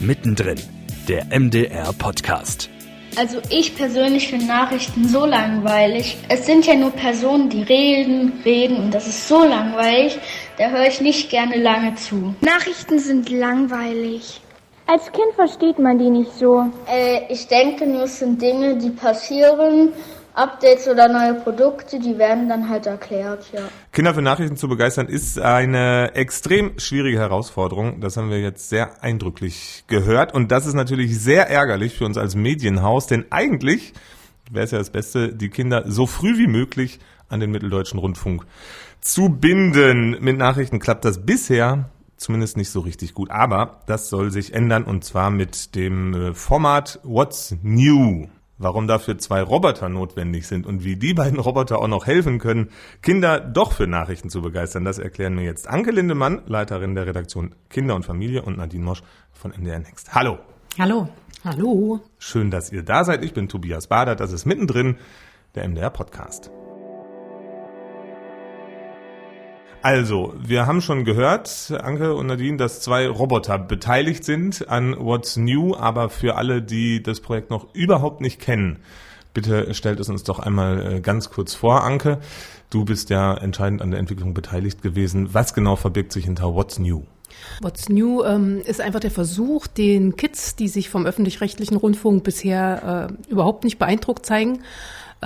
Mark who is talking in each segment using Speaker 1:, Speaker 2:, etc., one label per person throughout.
Speaker 1: Mittendrin, der MDR Podcast.
Speaker 2: Also ich persönlich finde Nachrichten so langweilig. Es sind ja nur Personen, die reden, reden und das ist so langweilig, da höre ich nicht gerne lange zu.
Speaker 3: Nachrichten sind langweilig. Als Kind versteht man die nicht so.
Speaker 2: Äh, ich denke nur, es sind Dinge, die passieren Updates oder neue Produkte, die werden dann halt erklärt, ja.
Speaker 4: Kinder für Nachrichten zu begeistern ist eine extrem schwierige Herausforderung. Das haben wir jetzt sehr eindrücklich gehört. Und das ist natürlich sehr ärgerlich für uns als Medienhaus, denn eigentlich wäre es ja das Beste, die Kinder so früh wie möglich an den Mitteldeutschen Rundfunk zu binden. Mit Nachrichten klappt das bisher zumindest nicht so richtig gut. Aber das soll sich ändern und zwar mit dem äh, Format What's New warum dafür zwei Roboter notwendig sind und wie die beiden Roboter auch noch helfen können, Kinder doch für Nachrichten zu begeistern, das erklären mir jetzt Anke Lindemann, Leiterin der Redaktion Kinder und Familie und Nadine Mosch von NDR Next. Hallo.
Speaker 5: Hallo.
Speaker 6: Hallo.
Speaker 4: Schön, dass ihr da seid. Ich bin Tobias Bader, das ist mittendrin der MDR Podcast. Also, wir haben schon gehört, Anke und Nadine, dass zwei Roboter beteiligt sind an What's New, aber für alle, die das Projekt noch überhaupt nicht kennen, bitte stellt es uns doch einmal äh, ganz kurz vor, Anke. Du bist ja entscheidend an der Entwicklung beteiligt gewesen. Was genau verbirgt sich hinter What's New?
Speaker 6: What's New ähm, ist einfach der Versuch, den Kids, die sich vom öffentlich-rechtlichen Rundfunk bisher äh, überhaupt nicht beeindruckt zeigen,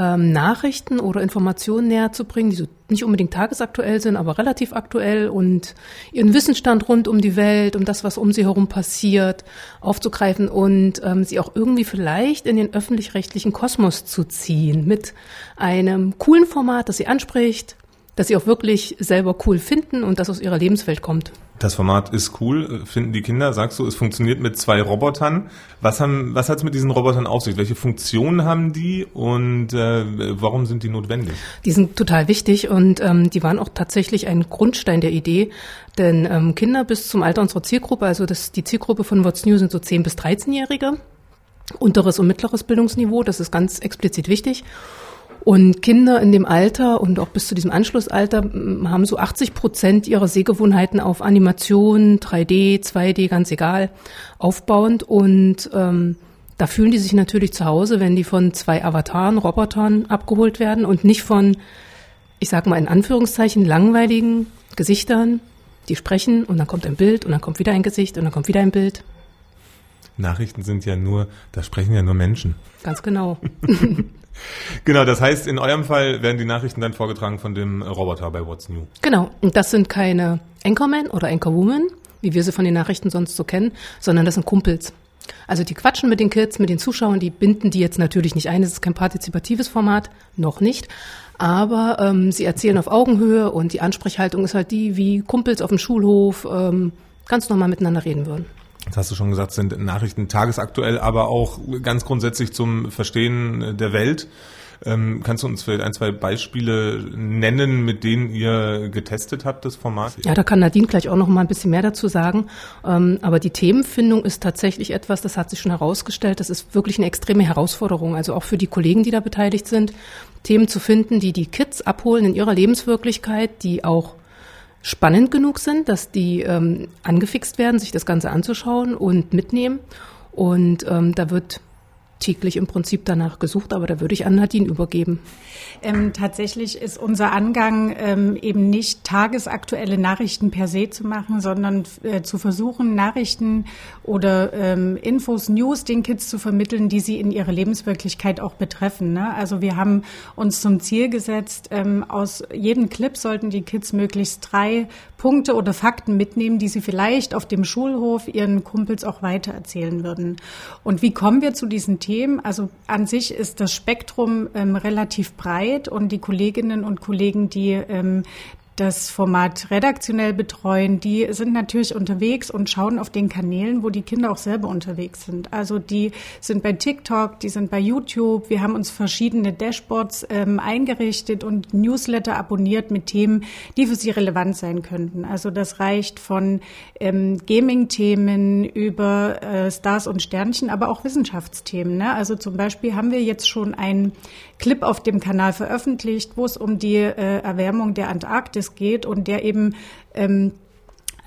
Speaker 6: ähm, Nachrichten oder Informationen näher zu bringen, die so nicht unbedingt tagesaktuell sind, aber relativ aktuell und ihren Wissensstand rund um die Welt, um das, was um sie herum passiert, aufzugreifen und ähm, sie auch irgendwie vielleicht in den öffentlich-rechtlichen Kosmos zu ziehen mit einem coolen Format, das sie anspricht, das sie auch wirklich selber cool finden und das aus ihrer Lebenswelt kommt.
Speaker 4: Das Format ist cool, finden die Kinder. Sagst du, es funktioniert mit zwei Robotern. Was haben, was hat es mit diesen Robotern auf sich? Welche Funktionen haben die und äh, warum sind die notwendig?
Speaker 6: Die sind total wichtig und ähm, die waren auch tatsächlich ein Grundstein der Idee. Denn ähm, Kinder bis zum Alter unserer Zielgruppe, also das, die Zielgruppe von What's New sind so 10 bis 13-Jährige, unteres und mittleres Bildungsniveau, das ist ganz explizit wichtig. Und Kinder in dem Alter und auch bis zu diesem Anschlussalter haben so 80 Prozent ihrer Sehgewohnheiten auf Animation, 3D, 2D, ganz egal, aufbauend. Und ähm, da fühlen die sich natürlich zu Hause, wenn die von zwei Avataren, Robotern abgeholt werden und nicht von, ich sag mal in Anführungszeichen, langweiligen Gesichtern, die sprechen und dann kommt ein Bild und dann kommt wieder ein Gesicht und dann kommt wieder ein Bild.
Speaker 4: Nachrichten sind ja nur, da sprechen ja nur Menschen.
Speaker 6: Ganz genau.
Speaker 4: Genau, das heißt, in eurem Fall werden die Nachrichten dann vorgetragen von dem Roboter bei What's New.
Speaker 6: Genau, und das sind keine Anchormen oder Anchorwomen, wie wir sie von den Nachrichten sonst so kennen, sondern das sind Kumpels. Also die quatschen mit den Kids, mit den Zuschauern, die binden die jetzt natürlich nicht ein. Es ist kein partizipatives Format, noch nicht. Aber ähm, sie erzählen auf Augenhöhe und die Ansprechhaltung ist halt die, wie Kumpels auf dem Schulhof ähm, ganz normal miteinander reden würden.
Speaker 4: Das hast du schon gesagt, sind Nachrichten tagesaktuell, aber auch ganz grundsätzlich zum Verstehen der Welt. Ähm, kannst du uns vielleicht ein, zwei Beispiele nennen, mit denen ihr getestet habt, das Format?
Speaker 6: Ja, da kann Nadine gleich auch noch mal ein bisschen mehr dazu sagen. Ähm, aber die Themenfindung ist tatsächlich etwas, das hat sich schon herausgestellt, das ist wirklich eine extreme Herausforderung, also auch für die Kollegen, die da beteiligt sind, Themen zu finden, die die Kids abholen in ihrer Lebenswirklichkeit, die auch spannend genug sind, dass die ähm, angefixt werden, sich das Ganze anzuschauen und mitnehmen. Und ähm, da wird täglich im Prinzip danach gesucht, aber da würde ich an Nadine übergeben.
Speaker 5: Ähm, tatsächlich ist unser Angang ähm, eben nicht tagesaktuelle Nachrichten per se zu machen, sondern äh, zu versuchen, Nachrichten oder ähm, Infos, News den Kids zu vermitteln, die sie in ihrer Lebenswirklichkeit auch betreffen. Ne? Also wir haben uns zum Ziel gesetzt, ähm, aus jedem Clip sollten die Kids möglichst drei Punkte oder Fakten mitnehmen, die sie vielleicht auf dem Schulhof ihren Kumpels auch weitererzählen würden. Und wie kommen wir zu diesen Themen? Also an sich ist das Spektrum ähm, relativ breit und die Kolleginnen und Kollegen, die ähm, das Format redaktionell betreuen, die sind natürlich unterwegs und schauen auf den Kanälen, wo die Kinder auch selber unterwegs sind. Also die sind bei TikTok, die sind bei YouTube. Wir haben uns verschiedene Dashboards ähm, eingerichtet und Newsletter abonniert mit Themen, die für sie relevant sein könnten. Also das reicht von ähm, Gaming-Themen über äh, Stars und Sternchen, aber auch Wissenschaftsthemen. Ne? Also zum Beispiel haben wir jetzt schon einen Clip auf dem Kanal veröffentlicht, wo es um die äh, Erwärmung der Antarktis geht und der eben ähm,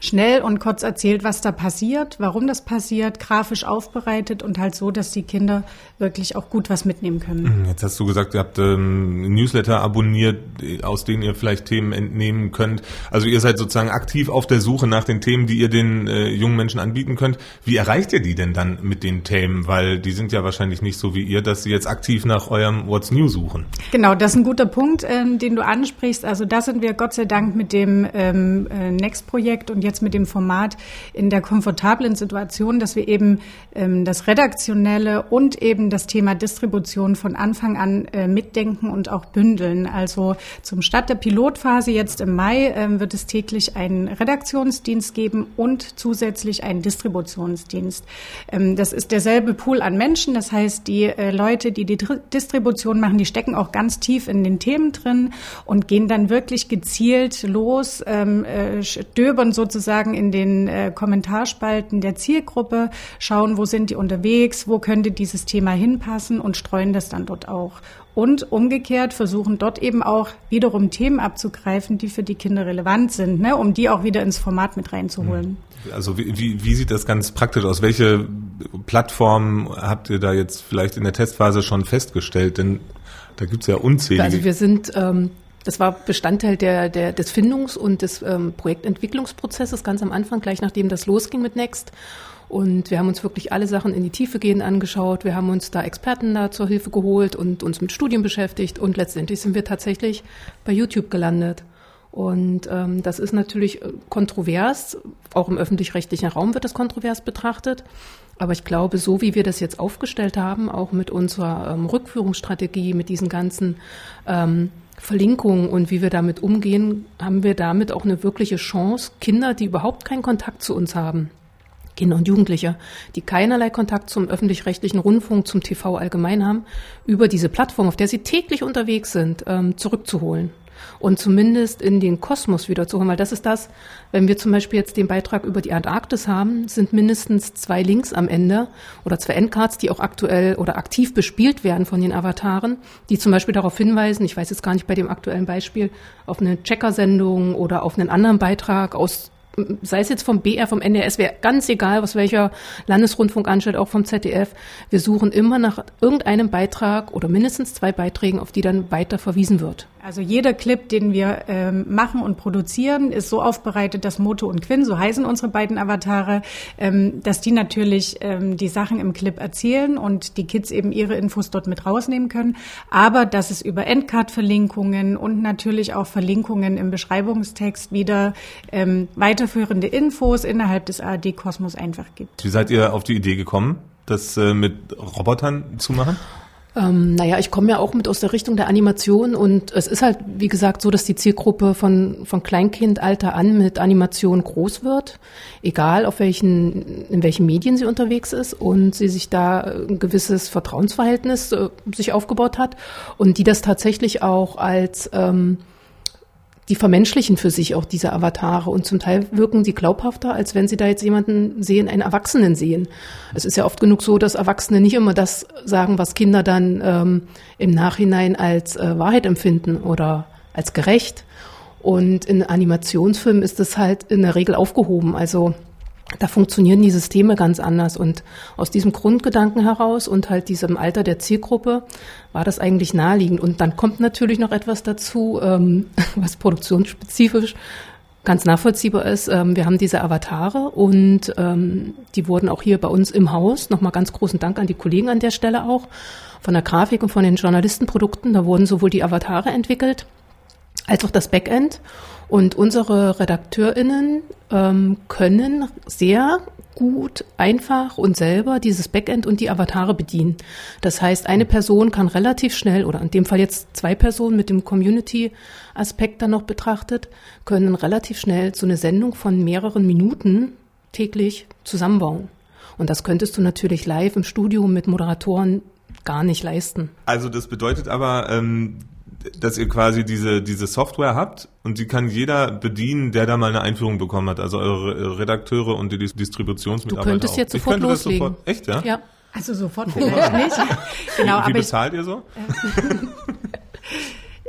Speaker 5: schnell und kurz erzählt, was da passiert, warum das passiert, grafisch aufbereitet und halt so, dass die Kinder wirklich auch gut was mitnehmen können.
Speaker 4: Mhm, jetzt hast du gesagt, ihr habt ähm, Newsletter abonniert, aus denen ihr vielleicht Themen entnehmen könnt. Also ihr seid sozusagen aktiv auf der Suche nach den Themen, die ihr den äh, jungen Menschen anbieten könnt. Wie erreicht ihr die denn dann mit den Themen? Weil die sind ja wahrscheinlich nicht so wie ihr, dass sie jetzt aktiv nach eurem What's New suchen.
Speaker 5: Genau, das ist ein guter Punkt, ähm, den du ansprichst. Also da sind wir Gott sei Dank mit dem ähm, äh, Next-Projekt und jetzt mit dem Format in der komfortablen Situation, dass wir eben ähm, das Redaktionelle und eben das Thema Distribution von Anfang an äh, mitdenken und auch bündeln. Also zum Start der Pilotphase jetzt im Mai äh, wird es täglich einen Redaktionsdienst geben und zusätzlich einen Distributionsdienst. Ähm, das ist derselbe Pool an Menschen. Das heißt, die äh, Leute, die die Distribution machen, die stecken auch ganz tief in den Themen drin und gehen dann wirklich gezielt los, ähm, äh, stöbern sozusagen in den äh, Kommentarspalten der Zielgruppe, schauen, wo sind die unterwegs, wo könnte dieses Thema hinpassen und streuen das dann dort auch. Und umgekehrt versuchen dort eben auch wiederum Themen abzugreifen, die für die Kinder relevant sind, ne, um die auch wieder ins Format mit reinzuholen.
Speaker 4: Also wie, wie, wie sieht das ganz praktisch aus? Welche Plattformen habt ihr da jetzt vielleicht in der Testphase schon festgestellt? Denn da gibt's ja unzählige.
Speaker 6: Also wir sind ähm, das war Bestandteil der, der, des Findungs- und des ähm, Projektentwicklungsprozesses ganz am Anfang, gleich nachdem das losging mit Next. Und wir haben uns wirklich alle Sachen in die Tiefe gehend angeschaut. Wir haben uns da Experten da zur Hilfe geholt und uns mit Studien beschäftigt. Und letztendlich sind wir tatsächlich bei YouTube gelandet. Und ähm, das ist natürlich äh, kontrovers. Auch im öffentlich-rechtlichen Raum wird das kontrovers betrachtet. Aber ich glaube, so wie wir das jetzt aufgestellt haben, auch mit unserer ähm, Rückführungsstrategie, mit diesen ganzen ähm, Verlinkungen und wie wir damit umgehen, haben wir damit auch eine wirkliche Chance, Kinder, die überhaupt keinen Kontakt zu uns haben, Kinder und Jugendliche, die keinerlei Kontakt zum öffentlich-rechtlichen Rundfunk, zum TV allgemein haben, über diese Plattform, auf der sie täglich unterwegs sind, ähm, zurückzuholen und zumindest in den Kosmos wiederzuholen. Weil das ist das, wenn wir zum Beispiel jetzt den Beitrag über die Antarktis haben, sind mindestens zwei Links am Ende oder zwei Endcards, die auch aktuell oder aktiv bespielt werden von den Avataren, die zum Beispiel darauf hinweisen, ich weiß jetzt gar nicht bei dem aktuellen Beispiel, auf eine Checker-Sendung oder auf einen anderen Beitrag aus sei es jetzt vom BR, vom NDS, wäre ganz egal, was welcher Landesrundfunk anstellt, auch vom ZDF. Wir suchen immer nach irgendeinem Beitrag oder mindestens zwei Beiträgen, auf die dann weiter verwiesen wird.
Speaker 5: Also jeder Clip, den wir ähm, machen und produzieren, ist so aufbereitet, dass Moto und Quinn, so heißen unsere beiden Avatare, ähm, dass die natürlich ähm, die Sachen im Clip erzählen und die Kids eben ihre Infos dort mit rausnehmen können. Aber dass es über Endcard-Verlinkungen und natürlich auch Verlinkungen im Beschreibungstext wieder ähm, weiterführende Infos innerhalb des ARD-Kosmos einfach gibt.
Speaker 4: Wie seid ihr auf die Idee gekommen, das äh, mit Robotern zu machen?
Speaker 6: Ähm, naja, ich komme ja auch mit aus der Richtung der Animation und es ist halt, wie gesagt, so, dass die Zielgruppe von, von Kleinkindalter an mit Animation groß wird, egal auf welchen, in welchen Medien sie unterwegs ist und sie sich da ein gewisses Vertrauensverhältnis äh, sich aufgebaut hat und die das tatsächlich auch als ähm, die vermenschlichen für sich auch diese Avatare und zum Teil wirken sie glaubhafter, als wenn sie da jetzt jemanden sehen, einen Erwachsenen sehen. Es ist ja oft genug so, dass Erwachsene nicht immer das sagen, was Kinder dann ähm, im Nachhinein als äh, Wahrheit empfinden oder als gerecht. Und in Animationsfilmen ist das halt in der Regel aufgehoben. Also da funktionieren die Systeme ganz anders. Und aus diesem Grundgedanken heraus und halt diesem Alter der Zielgruppe war das eigentlich naheliegend. Und dann kommt natürlich noch etwas dazu, ähm, was produktionsspezifisch ganz nachvollziehbar ist. Ähm, wir haben diese Avatare und ähm, die wurden auch hier bei uns im Haus. Nochmal ganz großen Dank an die Kollegen an der Stelle auch von der Grafik und von den Journalistenprodukten. Da wurden sowohl die Avatare entwickelt als auch das Backend. Und unsere RedakteurInnen ähm, können sehr gut, einfach und selber dieses Backend und die Avatare bedienen. Das heißt, eine Person kann relativ schnell, oder in dem Fall jetzt zwei Personen mit dem Community-Aspekt dann noch betrachtet, können relativ schnell so eine Sendung von mehreren Minuten täglich zusammenbauen. Und das könntest du natürlich live im Studio mit Moderatoren gar nicht leisten.
Speaker 4: Also das bedeutet aber, ähm, dass ihr quasi diese, diese Software habt und die kann jeder bedienen, der da mal eine Einführung bekommen hat. Also eure Redakteure und die Distributionsmitarbeiter.
Speaker 6: Du könntest
Speaker 4: auch.
Speaker 6: jetzt sofort loslegen. Sofort,
Speaker 4: echt, ja?
Speaker 6: Ja.
Speaker 5: Also sofort vielleicht nicht.
Speaker 4: genau, Wie aber bezahlt ich, ihr so?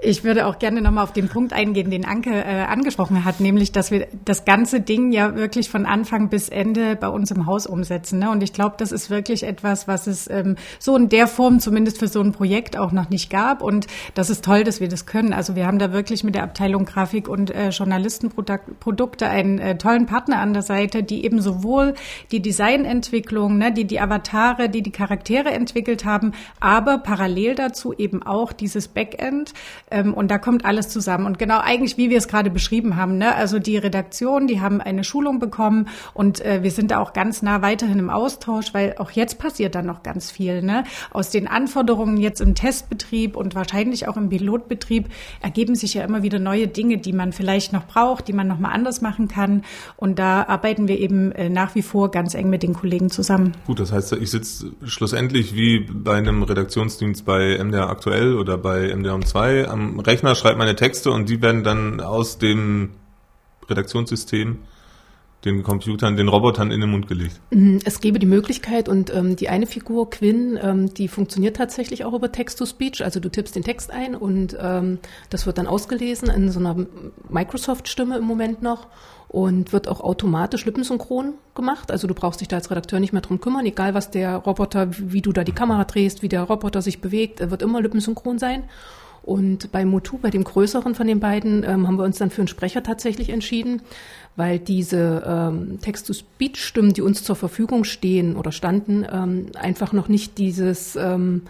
Speaker 5: Ich würde auch gerne nochmal auf den Punkt eingehen, den Anke äh, angesprochen hat, nämlich, dass wir das ganze Ding ja wirklich von Anfang bis Ende bei uns im Haus umsetzen. Ne? Und ich glaube, das ist wirklich etwas, was es ähm, so in der Form zumindest für so ein Projekt auch noch nicht gab. Und das ist toll, dass wir das können. Also wir haben da wirklich mit der Abteilung Grafik und äh, Journalistenprodukte einen äh, tollen Partner an der Seite, die eben sowohl die Designentwicklung, ne, die die Avatare, die die Charaktere entwickelt haben, aber parallel dazu eben auch dieses Backend ähm, und da kommt alles zusammen. Und genau eigentlich, wie wir es gerade beschrieben haben, ne? also die Redaktion, die haben eine Schulung bekommen und äh, wir sind da auch ganz nah weiterhin im Austausch, weil auch jetzt passiert da noch ganz viel. Ne? Aus den Anforderungen jetzt im Testbetrieb und wahrscheinlich auch im Pilotbetrieb ergeben sich ja immer wieder neue Dinge, die man vielleicht noch braucht, die man noch mal anders machen kann. Und da arbeiten wir eben äh, nach wie vor ganz eng mit den Kollegen zusammen.
Speaker 4: Gut, das heißt, ich sitze schlussendlich wie bei einem Redaktionsdienst bei MDR aktuell oder bei MDR um 2 am Rechner, schreibe meine Texte und die werden dann aus dem Redaktionssystem den Computern, den Robotern in den Mund gelegt.
Speaker 6: Mhm, es gäbe die Möglichkeit und ähm, die eine Figur, Quinn, ähm, die funktioniert tatsächlich auch über Text-to-Speech. Also du tippst den Text ein und ähm, das wird dann ausgelesen in so einer Microsoft-Stimme im Moment noch und wird auch automatisch lippensynchron gemacht. Also du brauchst dich da als Redakteur nicht mehr drum kümmern, egal was der Roboter, wie du da die Kamera drehst, wie der Roboter sich bewegt, er wird immer lippensynchron sein. Und bei Motu, bei dem größeren von den beiden, ähm, haben wir uns dann für einen Sprecher tatsächlich entschieden, weil diese ähm, Text-to-Speech-Stimmen, die uns zur Verfügung stehen oder standen, ähm, einfach noch nicht dieses, ähm,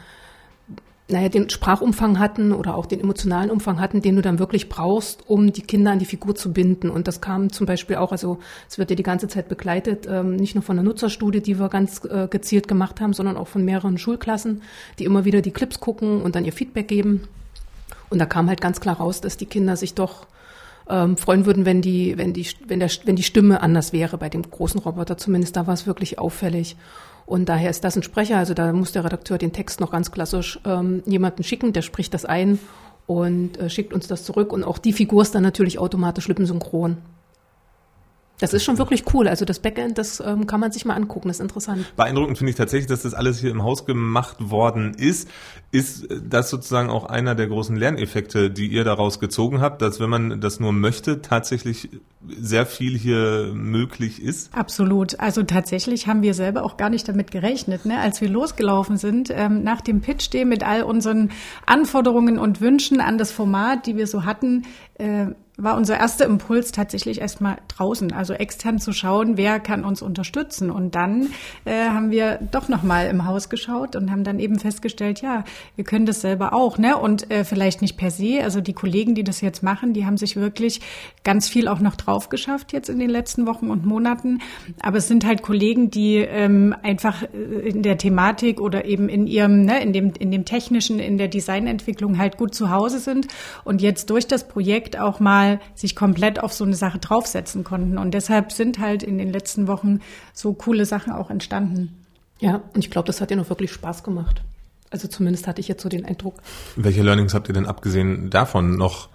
Speaker 6: naja, den Sprachumfang hatten oder auch den emotionalen Umfang hatten, den du dann wirklich brauchst, um die Kinder an die Figur zu binden. Und das kam zum Beispiel auch, also es wird ja die ganze Zeit begleitet, ähm, nicht nur von der Nutzerstudie, die wir ganz äh, gezielt gemacht haben, sondern auch von mehreren Schulklassen, die immer wieder die Clips gucken und dann ihr Feedback geben. Und da kam halt ganz klar raus, dass die Kinder sich doch ähm, freuen würden, wenn die, wenn die, wenn der, wenn die Stimme anders wäre bei dem großen Roboter. Zumindest da war es wirklich auffällig. Und daher ist das ein Sprecher. Also da muss der Redakteur den Text noch ganz klassisch ähm, jemanden schicken, der spricht das ein und äh, schickt uns das zurück. Und auch die Figur ist dann natürlich automatisch lippensynchron. Das ist schon wirklich cool. Also das Backend, das ähm, kann man sich mal angucken, das ist interessant.
Speaker 4: Beeindruckend finde ich tatsächlich, dass das alles hier im Haus gemacht worden ist. Ist das sozusagen auch einer der großen Lerneffekte, die ihr daraus gezogen habt, dass wenn man das nur möchte, tatsächlich sehr viel hier möglich ist?
Speaker 5: Absolut. Also tatsächlich haben wir selber auch gar nicht damit gerechnet. Ne? Als wir losgelaufen sind, ähm, nach dem Pitch Day mit all unseren Anforderungen und Wünschen an das Format, die wir so hatten, äh, war unser erster Impuls tatsächlich erstmal draußen, also extern zu schauen, wer kann uns unterstützen. Und dann äh, haben wir doch nochmal im Haus geschaut und haben dann eben festgestellt, ja, wir können das selber auch, ne? Und äh, vielleicht nicht per se. Also die Kollegen, die das jetzt machen, die haben sich wirklich ganz viel auch noch drauf geschafft jetzt in den letzten Wochen und Monaten. Aber es sind halt Kollegen, die ähm, einfach äh, in der Thematik oder eben in ihrem, ne, in dem, in dem technischen, in der Designentwicklung halt gut zu Hause sind und jetzt durch das Projekt auch mal mal sich komplett auf so eine Sache draufsetzen konnten. Und deshalb sind halt in den letzten Wochen so coole Sachen auch entstanden.
Speaker 6: Ja, und ich glaube, das hat dir noch wirklich Spaß gemacht. Also zumindest hatte ich jetzt so den Eindruck.
Speaker 4: Welche Learnings habt ihr denn abgesehen davon noch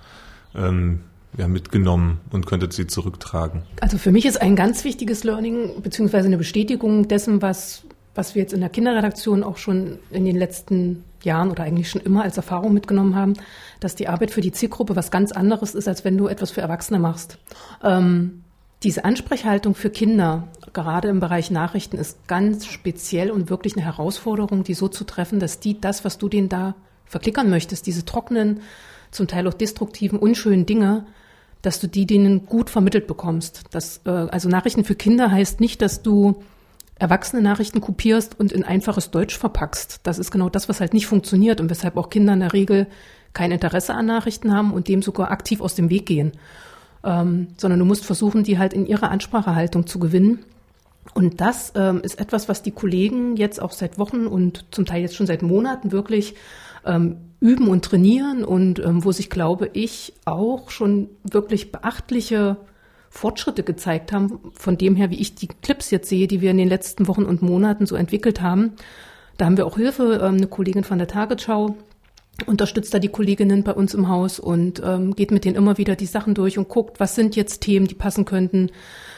Speaker 4: ähm, ja, mitgenommen und könntet sie zurücktragen?
Speaker 6: Also für mich ist ein ganz wichtiges Learning beziehungsweise eine Bestätigung dessen, was, was wir jetzt in der Kinderredaktion auch schon in den letzten Jahren oder eigentlich schon immer als Erfahrung mitgenommen haben, dass die Arbeit für die Zielgruppe was ganz anderes ist, als wenn du etwas für Erwachsene machst. Ähm, diese Ansprechhaltung für Kinder, gerade im Bereich Nachrichten, ist ganz speziell und wirklich eine Herausforderung, die so zu treffen, dass die das, was du denen da verklickern möchtest, diese trockenen, zum Teil auch destruktiven, unschönen Dinge, dass du die denen gut vermittelt bekommst. Das, äh, also Nachrichten für Kinder heißt nicht, dass du erwachsene Nachrichten kopierst und in einfaches Deutsch verpackst. Das ist genau das, was halt nicht funktioniert und weshalb auch Kinder in der Regel kein Interesse an Nachrichten haben und dem sogar aktiv aus dem Weg gehen. Ähm, sondern du musst versuchen, die halt in ihrer Ansprachehaltung zu gewinnen. Und das ähm, ist etwas, was die Kollegen jetzt auch seit Wochen und zum Teil jetzt schon seit Monaten wirklich ähm, üben und trainieren und ähm, wo sich, glaube ich, auch schon wirklich beachtliche Fortschritte gezeigt haben, von dem her, wie ich die Clips jetzt sehe, die wir in den letzten Wochen und Monaten so entwickelt haben. Da haben wir auch Hilfe, ähm, eine Kollegin von der Tagesschau unterstützt da die Kolleginnen bei uns im Haus und ähm, geht mit denen immer wieder die Sachen durch und guckt, was sind jetzt Themen, die passen könnten,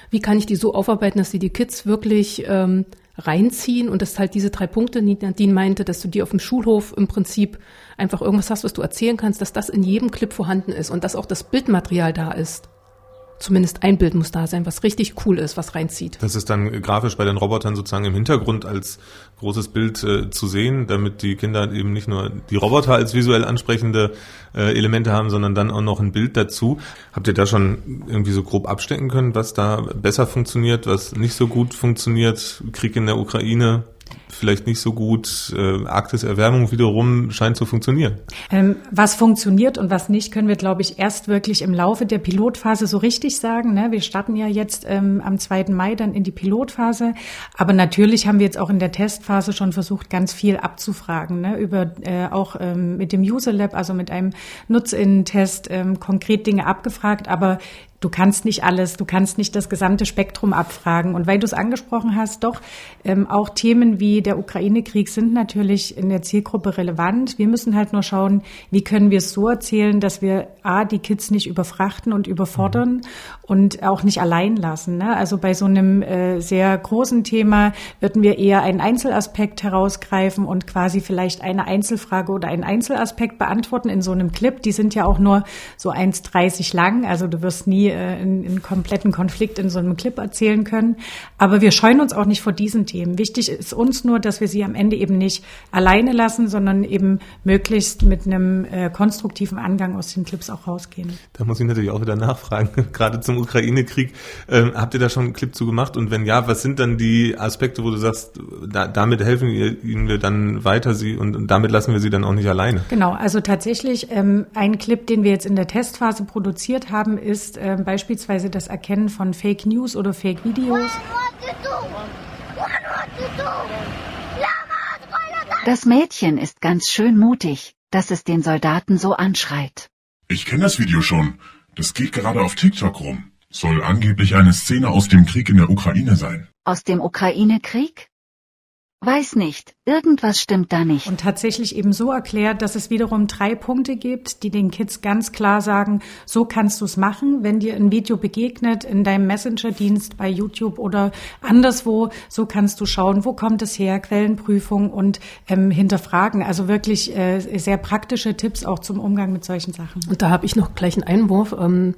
Speaker 6: wie kann ich die so aufarbeiten, dass sie die Kids wirklich ähm, reinziehen? Und das halt diese drei Punkte, die Nadine meinte, dass du dir auf dem Schulhof im Prinzip einfach irgendwas hast, was du erzählen kannst, dass das in jedem Clip vorhanden ist und dass auch das Bildmaterial da ist zumindest ein Bild muss da sein, was richtig cool ist, was reinzieht.
Speaker 4: Das ist dann grafisch bei den Robotern sozusagen im Hintergrund als großes Bild äh, zu sehen, damit die Kinder eben nicht nur die Roboter als visuell ansprechende äh, Elemente haben, sondern dann auch noch ein Bild dazu. Habt ihr da schon irgendwie so grob abstecken können, was da besser funktioniert, was nicht so gut funktioniert? Krieg in der Ukraine, vielleicht nicht so gut. Äh, Arktiserwärmung wiederum scheint zu funktionieren.
Speaker 5: Ähm, was funktioniert und was nicht, können wir, glaube ich, erst wirklich im Laufe der Pilotphase so richtig sagen. Ne? Wir starten ja jetzt ähm, am 2. Mai dann in die Pilotphase. Aber natürlich haben wir jetzt auch in der Testphase schon versucht, ganz viel abzufragen. Ne? Über äh, auch ähm, mit dem User Lab, also mit einem Nutzinnen-Test, ähm, konkret Dinge abgefragt. Aber du kannst nicht alles, du kannst nicht das gesamte Spektrum abfragen. Und weil du es angesprochen hast, doch ähm, auch Themen wie der Ukraine-Krieg sind natürlich in der Zielgruppe relevant. Wir müssen halt nur schauen, wie können wir es so erzählen, dass wir A, die Kids nicht überfrachten und überfordern mhm. und auch nicht allein lassen. Ne? Also bei so einem äh, sehr großen Thema würden wir eher einen Einzelaspekt herausgreifen und quasi vielleicht eine Einzelfrage oder einen Einzelaspekt beantworten in so einem Clip. Die sind ja auch nur so 1,30 lang. Also du wirst nie äh, einen kompletten Konflikt in so einem Clip erzählen können. Aber wir scheuen uns auch nicht vor diesen Themen. Wichtig ist uns nur, dass wir sie am Ende eben nicht alleine lassen, sondern eben möglichst mit einem äh, konstruktiven Angang aus den Clips auch rausgehen.
Speaker 4: Da muss ich natürlich auch wieder nachfragen, gerade zum Ukraine-Krieg. Ähm, habt ihr da schon einen Clip zu gemacht? Und wenn ja, was sind dann die Aspekte, wo du sagst, da, damit helfen wir ihnen dann weiter sie und, und, damit lassen wir sie dann auch nicht alleine?
Speaker 5: Genau, also tatsächlich ähm, ein Clip, den wir jetzt in der Testphase produziert haben, ist ähm, beispielsweise das Erkennen von Fake News oder Fake Videos.
Speaker 7: Das Mädchen ist ganz schön mutig, dass es den Soldaten so anschreit.
Speaker 8: Ich kenne das Video schon. Das geht gerade auf TikTok rum. Soll angeblich eine Szene aus dem Krieg in der Ukraine sein.
Speaker 7: Aus dem Ukraine-Krieg? Weiß nicht, irgendwas stimmt da nicht.
Speaker 5: Und tatsächlich eben so erklärt, dass es wiederum drei Punkte gibt, die den Kids ganz klar sagen, so kannst du es machen, wenn dir ein Video begegnet in deinem Messenger-Dienst bei YouTube oder anderswo, so kannst du schauen, wo kommt es her, Quellenprüfung und ähm, hinterfragen. Also wirklich äh, sehr praktische Tipps auch zum Umgang mit solchen Sachen.
Speaker 6: Und da habe ich noch gleich einen Einwurf. Ähm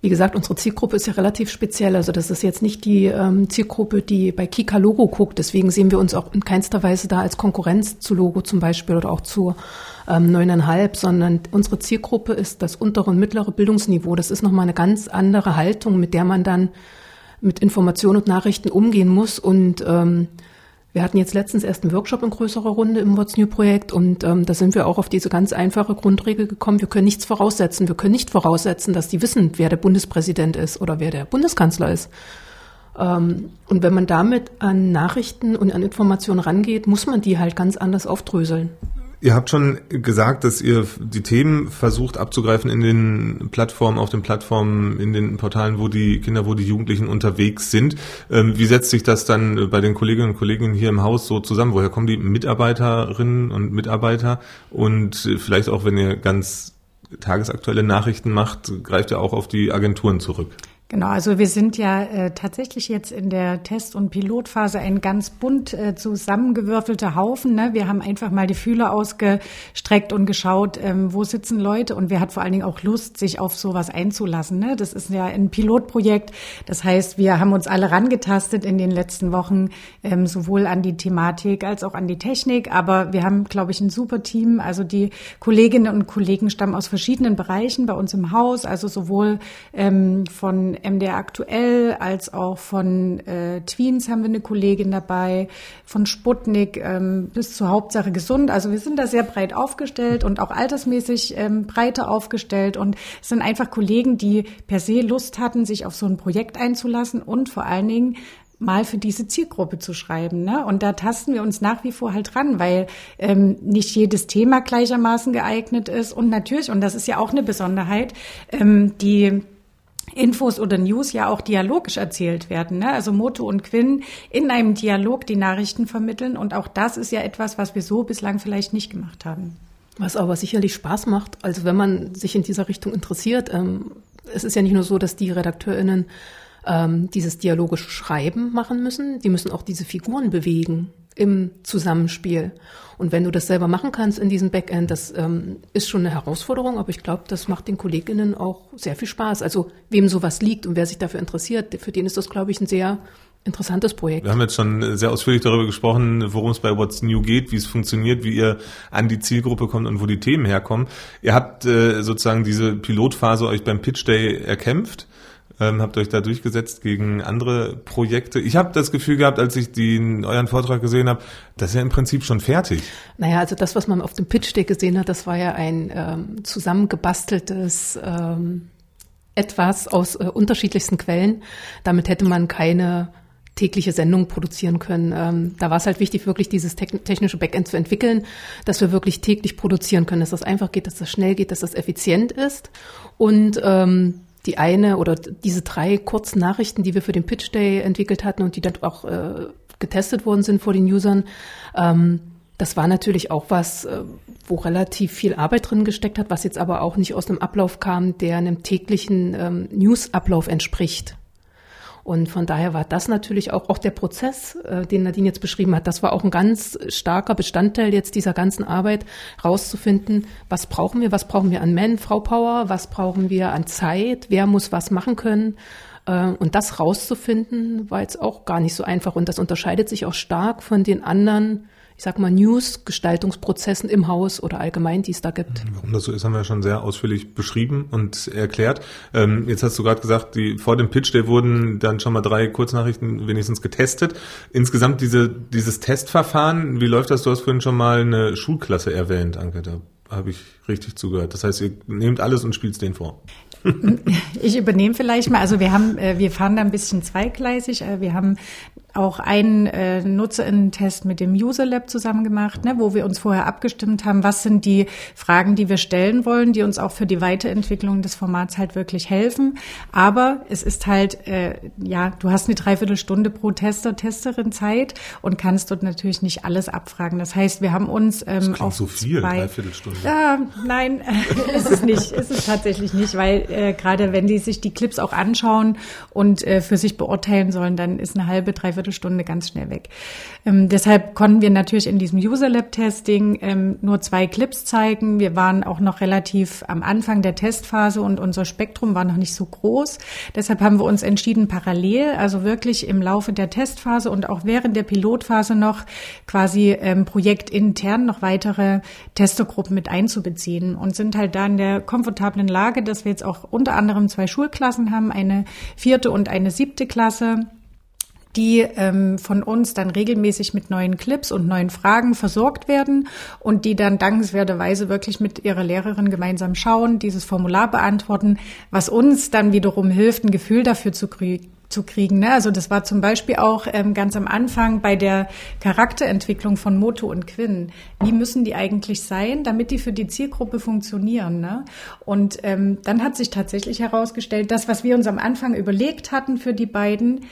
Speaker 6: wie gesagt, unsere Zielgruppe ist ja relativ speziell. Also das ist jetzt nicht die ähm, Zielgruppe, die bei Kika Logo guckt. Deswegen sehen wir uns auch in keinster Weise da als Konkurrenz zu Logo zum Beispiel oder auch zu ähm, neuneinhalb, sondern unsere Zielgruppe ist das untere und mittlere Bildungsniveau. Das ist nochmal eine ganz andere Haltung, mit der man dann mit Informationen und Nachrichten umgehen muss und ähm, wir hatten jetzt letztens erst einen Workshop in größerer Runde im What's New Projekt und ähm, da sind wir auch auf diese ganz einfache Grundregel gekommen. Wir können nichts voraussetzen. Wir können nicht voraussetzen, dass die wissen, wer der Bundespräsident ist oder wer der Bundeskanzler ist. Ähm, und wenn man damit an Nachrichten und an Informationen rangeht, muss man die halt ganz anders aufdröseln.
Speaker 4: Ihr habt schon gesagt, dass ihr die Themen versucht abzugreifen in den Plattformen, auf den Plattformen, in den Portalen, wo die Kinder, wo die Jugendlichen unterwegs sind. Ähm, wie setzt sich das dann bei den Kolleginnen und Kollegen hier im Haus so zusammen? Woher kommen die Mitarbeiterinnen und Mitarbeiter? Und vielleicht auch, wenn ihr ganz tagesaktuelle Nachrichten macht, greift ihr auch auf die Agenturen zurück?
Speaker 5: Genau, also wir sind ja äh, tatsächlich jetzt in der Test- und Pilotphase ein ganz bunt äh, zusammengewürfelter Haufen. Ne? Wir haben einfach mal die Fühler ausgestreckt und geschaut, ähm, wo sitzen Leute und wer hat vor allen Dingen auch Lust, sich auf sowas einzulassen. Ne? Das ist ja ein Pilotprojekt. Das heißt, wir haben uns alle rangetastet in den letzten Wochen, ähm, sowohl an die Thematik als auch an die Technik. Aber wir haben, glaube ich, ein super Team. Also die Kolleginnen und Kollegen stammen aus verschiedenen Bereichen bei uns im Haus, also sowohl ähm, von MDR aktuell als auch von äh, Tweens haben wir eine Kollegin dabei, von Sputnik ähm, bis zur Hauptsache gesund. Also wir sind da sehr breit aufgestellt und auch altersmäßig ähm, breiter aufgestellt und es sind einfach Kollegen, die per se Lust hatten, sich auf so ein Projekt einzulassen und vor allen Dingen mal für diese Zielgruppe zu schreiben. Ne? Und da tasten wir uns nach wie vor halt dran, weil ähm, nicht jedes Thema gleichermaßen geeignet ist. Und natürlich, und das ist ja auch eine Besonderheit, ähm, die Infos oder News ja auch dialogisch erzählt werden. Ne? Also Moto und Quinn in einem Dialog die Nachrichten vermitteln. Und auch das ist ja etwas, was wir so bislang vielleicht nicht gemacht haben.
Speaker 6: Was aber sicherlich Spaß macht, also wenn man sich in dieser Richtung interessiert. Ähm, es ist ja nicht nur so, dass die RedakteurInnen ähm, dieses dialogische Schreiben machen müssen. Die müssen auch diese Figuren bewegen im Zusammenspiel. Und wenn du das selber machen kannst in diesem Backend, das ähm, ist schon eine Herausforderung, aber ich glaube, das macht den Kolleginnen auch sehr viel Spaß. Also wem sowas liegt und wer sich dafür interessiert, für den ist das, glaube ich, ein sehr interessantes Projekt.
Speaker 4: Wir haben jetzt schon sehr ausführlich darüber gesprochen, worum es bei What's New geht, wie es funktioniert, wie ihr an die Zielgruppe kommt und wo die Themen herkommen. Ihr habt äh, sozusagen diese Pilotphase euch beim Pitch Day erkämpft ähm, habt euch da durchgesetzt gegen andere Projekte. Ich habe das Gefühl gehabt, als ich den, euren Vortrag gesehen habe, das ist ja im Prinzip schon fertig.
Speaker 6: Naja, also das, was man auf dem Pitch Day gesehen hat, das war ja ein ähm, zusammengebasteltes ähm, etwas aus äh, unterschiedlichsten Quellen. Damit hätte man keine tägliche Sendung produzieren können. Ähm, da war es halt wichtig, wirklich dieses technische Backend zu entwickeln, dass wir wirklich täglich produzieren können, dass das einfach geht, dass das schnell geht, dass das effizient ist. Und ähm, die eine oder diese drei kurzen Nachrichten, die wir für den Pitch Day entwickelt hatten und die dann auch äh, getestet worden sind vor den Usern, ähm, das war natürlich auch was, äh, wo relativ viel Arbeit drin gesteckt hat, was jetzt aber auch nicht aus einem Ablauf kam, der einem täglichen ähm, News-Ablauf entspricht. Und von daher war das natürlich auch, auch der Prozess, äh, den Nadine jetzt beschrieben hat, das war auch ein ganz starker Bestandteil jetzt dieser ganzen Arbeit, rauszufinden, was brauchen wir, was brauchen wir an Man, Frau Power, was brauchen wir an Zeit, wer muss was machen können. Äh, und das rauszufinden, war jetzt auch gar nicht so einfach. Und das unterscheidet sich auch stark von den anderen ich sag mal, News-Gestaltungsprozessen im Haus oder allgemein, die es da gibt.
Speaker 4: Warum das so ist, haben wir schon sehr ausführlich beschrieben und erklärt. Ähm, jetzt hast du gerade gesagt, die, vor dem Pitch Day wurden dann schon mal drei Kurznachrichten wenigstens getestet. Insgesamt diese, dieses Testverfahren, wie läuft das? Du hast vorhin schon mal eine Schulklasse erwähnt, Anke, da habe ich richtig zugehört. Das heißt, ihr nehmt alles und spielt es denen vor.
Speaker 5: Ich übernehme vielleicht mal. Also wir haben, äh, wir fahren da ein bisschen zweigleisig. Äh, wir haben auch einen äh, Nutzerinnen-Test mit dem User Lab zusammen gemacht, ne, wo wir uns vorher abgestimmt haben, was sind die Fragen, die wir stellen wollen, die uns auch für die Weiterentwicklung des Formats halt wirklich helfen. Aber es ist halt, äh, ja, du hast eine Dreiviertelstunde pro Tester, Testerin Zeit und kannst dort natürlich nicht alles abfragen. Das heißt, wir haben uns ähm,
Speaker 4: das auf so viel, zwei, Dreiviertelstunde.
Speaker 5: Ja, nein, ist es nicht, ist es tatsächlich nicht, weil äh, gerade wenn die sich die Clips auch anschauen und äh, für sich beurteilen sollen, dann ist eine halbe, dreiviertel Viertelstunde ganz schnell weg. Ähm, deshalb konnten wir natürlich in diesem User Lab Testing ähm, nur zwei Clips zeigen. Wir waren auch noch relativ am Anfang der Testphase und unser Spektrum war noch nicht so groß. Deshalb haben wir uns entschieden, parallel, also wirklich im Laufe der Testphase und auch während der Pilotphase noch quasi ähm, projektintern noch weitere Testergruppen mit einzubeziehen und sind halt da in der komfortablen Lage, dass wir jetzt auch unter anderem zwei Schulklassen haben, eine vierte und eine siebte Klasse die ähm, von uns dann regelmäßig mit neuen Clips und neuen Fragen versorgt werden und die dann dankenswerterweise wirklich mit ihrer Lehrerin gemeinsam schauen, dieses Formular beantworten, was uns dann wiederum hilft, ein Gefühl dafür zu kriegen zu kriegen. Ne? Also das war zum Beispiel auch ähm, ganz am Anfang bei der Charakterentwicklung von Moto und Quinn. Wie müssen die eigentlich sein, damit die für die Zielgruppe funktionieren? Ne? Und ähm, dann hat sich tatsächlich herausgestellt, das, was wir uns am Anfang überlegt hatten für die beiden,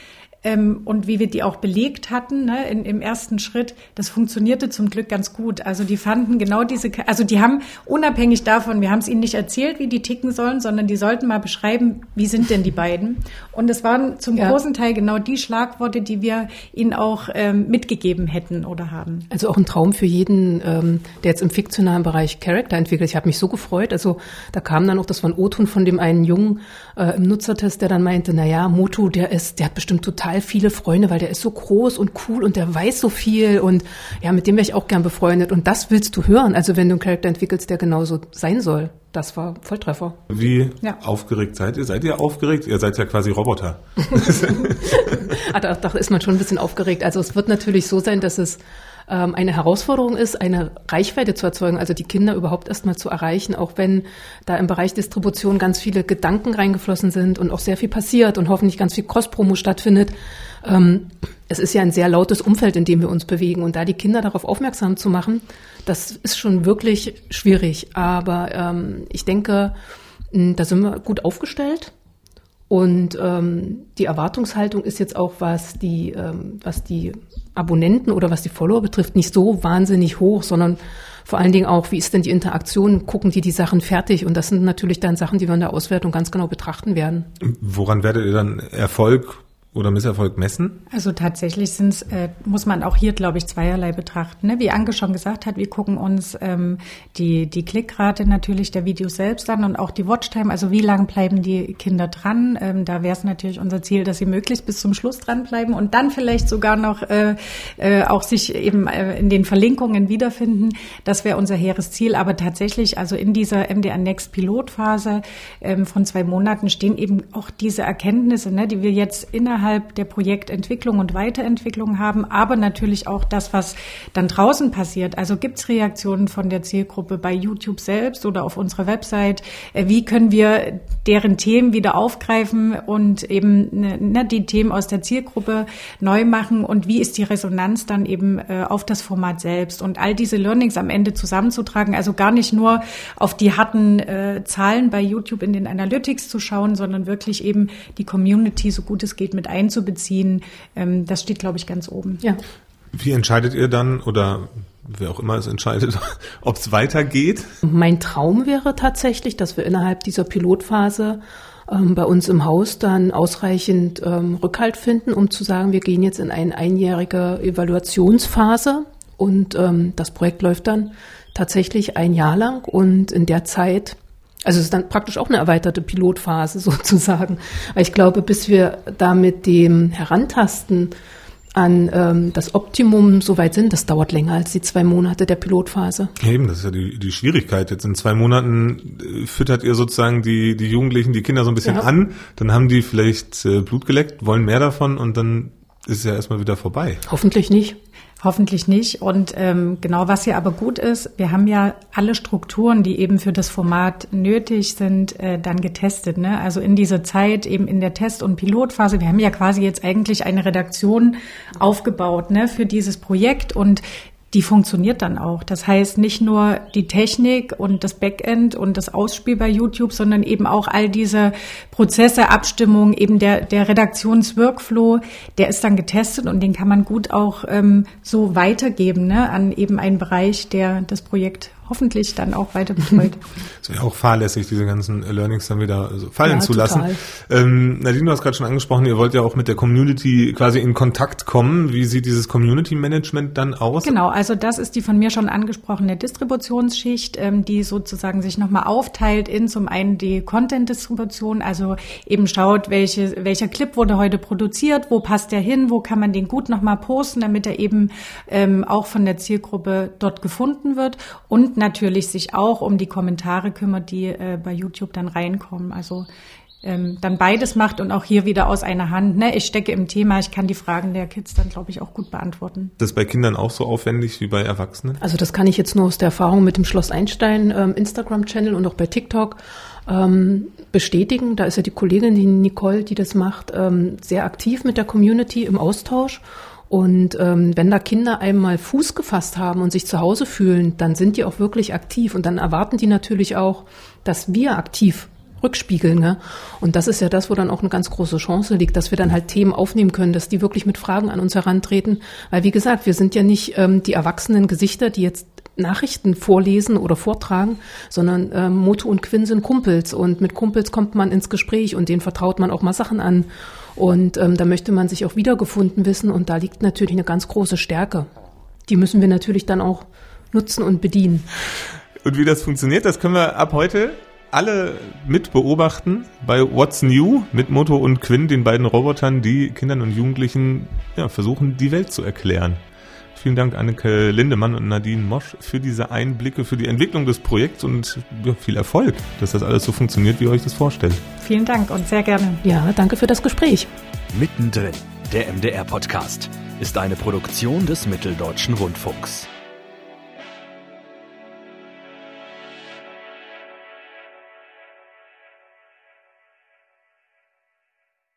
Speaker 5: ähm, und wie wir die auch belegt hatten ne, in, im ersten Schritt, das funktionierte zum Glück ganz gut. Also die fanden genau diese, also die haben unabhängig davon, wir haben es ihnen nicht erzählt, wie die ticken sollen, sondern die sollten mal beschreiben, wie sind denn die beiden. Und es waren zum ja. großen Teil genau die Schlagworte, die wir ihnen auch ähm, mitgegeben hätten oder haben.
Speaker 6: Also auch ein Traum für jeden, ähm, der jetzt im fiktionalen Bereich Charakter entwickelt. Ich habe mich so gefreut. Also da kam dann auch, das war ein O-Ton von dem einen Jungen äh, im Nutzertest, der dann meinte, na ja, Motu, der ist, der hat bestimmt total total viele Freunde, weil der ist so groß und cool und der weiß so viel und ja, mit dem wäre ich auch gern befreundet. Und das willst du hören, also wenn du einen Charakter entwickelst, der genauso sein soll. Das war Volltreffer.
Speaker 4: Wie ja. aufgeregt seid ihr? Seid ihr aufgeregt? Ihr seid ja quasi Roboter.
Speaker 6: ah, da, da ist man schon ein bisschen aufgeregt. Also es wird natürlich so sein, dass es ähm, eine Herausforderung ist, eine Reichweite zu erzeugen, also die Kinder überhaupt erstmal zu erreichen, auch wenn da im Bereich Distribution ganz viele Gedanken reingeflossen sind und auch sehr viel passiert und hoffentlich ganz viel Cross-Promo stattfindet. Ähm, es ist ja ein sehr lautes Umfeld, in dem wir uns bewegen und da die Kinder darauf aufmerksam zu machen, das ist schon wirklich schwierig. Aber ähm, ich denke, da sind wir gut aufgestellt. Und ähm, die Erwartungshaltung ist jetzt auch, was die, ähm, was die Abonnenten oder was die Follower betrifft, nicht so wahnsinnig hoch, sondern vor allen Dingen auch, wie ist denn die Interaktion? Gucken die die Sachen fertig? Und das sind natürlich dann Sachen, die wir in der Auswertung ganz genau betrachten werden.
Speaker 4: Woran werdet ihr dann Erfolg oder Misserfolg messen?
Speaker 5: Also tatsächlich sind's, äh, muss man auch hier, glaube ich, zweierlei betrachten. Ne? Wie Anke schon gesagt hat, wir gucken uns ähm, die, die Klickrate natürlich der Videos selbst an und auch die Watchtime, also wie lang bleiben die Kinder dran. Ähm, da wäre es natürlich unser Ziel, dass sie möglichst bis zum Schluss dranbleiben und dann vielleicht sogar noch äh, äh, auch sich eben äh, in den Verlinkungen wiederfinden. Das wäre unser hehres Ziel. Aber tatsächlich, also in dieser MDR Next Pilotphase ähm, von zwei Monaten stehen eben auch diese Erkenntnisse, ne, die wir jetzt innerhalb innerhalb der Projektentwicklung und Weiterentwicklung haben, aber natürlich auch das, was dann draußen passiert. Also gibt es Reaktionen von der Zielgruppe bei YouTube selbst oder auf unserer Website? Äh, wie können wir deren Themen wieder aufgreifen und eben ne, ne, die Themen aus der Zielgruppe neu machen und wie ist die Resonanz dann eben äh, auf das Format selbst und all diese Learnings am Ende zusammenzutragen, also gar nicht nur auf die harten äh, Zahlen bei YouTube in den Analytics zu schauen, sondern wirklich eben die Community so gut es geht mit einzubeziehen, ähm, das steht, glaube ich, ganz oben.
Speaker 6: Ja.
Speaker 4: Wie entscheidet ihr dann oder wer auch immer es entscheidet, ob es weitergeht?
Speaker 6: Mein Traum wäre tatsächlich, dass wir innerhalb dieser Pilotphase ähm, bei uns im Haus dann ausreichend ähm, Rückhalt finden, um zu sagen, wir gehen jetzt in eine einjährige Evaluationsphase und ähm, das Projekt läuft dann tatsächlich ein Jahr lang und in der Zeit also es ist dann praktisch auch eine erweiterte Pilotphase sozusagen. Weil ich glaube, bis wir da mit dem Herantasten an ähm, das Optimum soweit sind, das dauert länger als die zwei Monate der Pilotphase.
Speaker 4: Eben, das ist ja die, die Schwierigkeit. Jetzt in zwei Monaten äh, füttert ihr sozusagen die, die Jugendlichen, die Kinder so ein bisschen ja. an, dann haben die vielleicht äh, Blut geleckt, wollen mehr davon und dann ist es ja erstmal wieder vorbei.
Speaker 6: Hoffentlich nicht.
Speaker 5: Hoffentlich nicht. Und ähm, genau, was hier aber gut ist, wir haben ja alle Strukturen, die eben für das Format nötig sind, äh, dann getestet. Ne? Also in dieser Zeit, eben in der Test- und Pilotphase, wir haben ja quasi jetzt eigentlich eine Redaktion aufgebaut ne, für dieses Projekt. Und die funktioniert dann auch. Das heißt nicht nur die Technik und das Backend und das Ausspiel bei YouTube, sondern eben auch all diese Prozesse, Abstimmung, eben der, der Redaktionsworkflow, der ist dann getestet und den kann man gut auch ähm, so weitergeben ne, an eben einen Bereich, der das Projekt hoffentlich dann auch weiter betreut.
Speaker 4: Es wäre auch fahrlässig, diese ganzen Learnings dann wieder fallen ja, zu lassen. Ähm, Nadine, du hast gerade schon angesprochen, ihr wollt ja auch mit der Community quasi in Kontakt kommen. Wie sieht dieses Community Management dann aus?
Speaker 5: Genau, also das ist die von mir schon angesprochene Distributionsschicht, ähm, die sozusagen sich nochmal aufteilt in zum einen die Content-Distribution, also eben schaut, welche, welcher Clip wurde heute produziert, wo passt der hin, wo kann man den gut nochmal posten, damit er eben ähm, auch von der Zielgruppe dort gefunden wird und natürlich sich auch um die Kommentare kümmert, die äh, bei YouTube dann reinkommen. Also ähm, dann beides macht und auch hier wieder aus einer Hand. Ne? Ich stecke im Thema, ich kann die Fragen der Kids dann, glaube ich, auch gut beantworten.
Speaker 4: Das ist bei Kindern auch so aufwendig wie bei Erwachsenen?
Speaker 6: Also das kann ich jetzt nur aus der Erfahrung mit dem Schloss Einstein ähm, Instagram-Channel und auch bei TikTok ähm, bestätigen. Da ist ja die Kollegin, die Nicole, die das macht, ähm, sehr aktiv mit der Community im Austausch. Und ähm, wenn da Kinder einmal Fuß gefasst haben und sich zu Hause fühlen, dann sind die auch wirklich aktiv und dann erwarten die natürlich auch, dass wir aktiv rückspiegeln. Ne? Und das ist ja das, wo dann auch eine ganz große Chance liegt, dass wir dann halt Themen aufnehmen können, dass die wirklich mit Fragen an uns herantreten. Weil wie gesagt, wir sind ja nicht ähm, die erwachsenen Gesichter, die jetzt Nachrichten vorlesen oder vortragen, sondern ähm, Moto und Quinn sind Kumpels und mit Kumpels kommt man ins Gespräch und denen vertraut man auch mal Sachen an. Und ähm, da möchte man sich auch wiedergefunden wissen und da liegt natürlich eine ganz große Stärke. Die müssen wir natürlich dann auch nutzen und bedienen.
Speaker 4: Und wie das funktioniert, das können wir ab heute alle mit beobachten bei What's New mit Moto und Quinn, den beiden Robotern, die Kindern und Jugendlichen ja, versuchen, die Welt zu erklären. Vielen Dank, Anneke Lindemann und Nadine Mosch, für diese Einblicke, für die Entwicklung des Projekts und viel Erfolg, dass das alles so funktioniert, wie ihr euch das vorstellt.
Speaker 5: Vielen Dank und sehr gerne.
Speaker 6: Ja, danke für das Gespräch.
Speaker 1: Mittendrin, der MDR-Podcast, ist eine Produktion des Mitteldeutschen Rundfunks.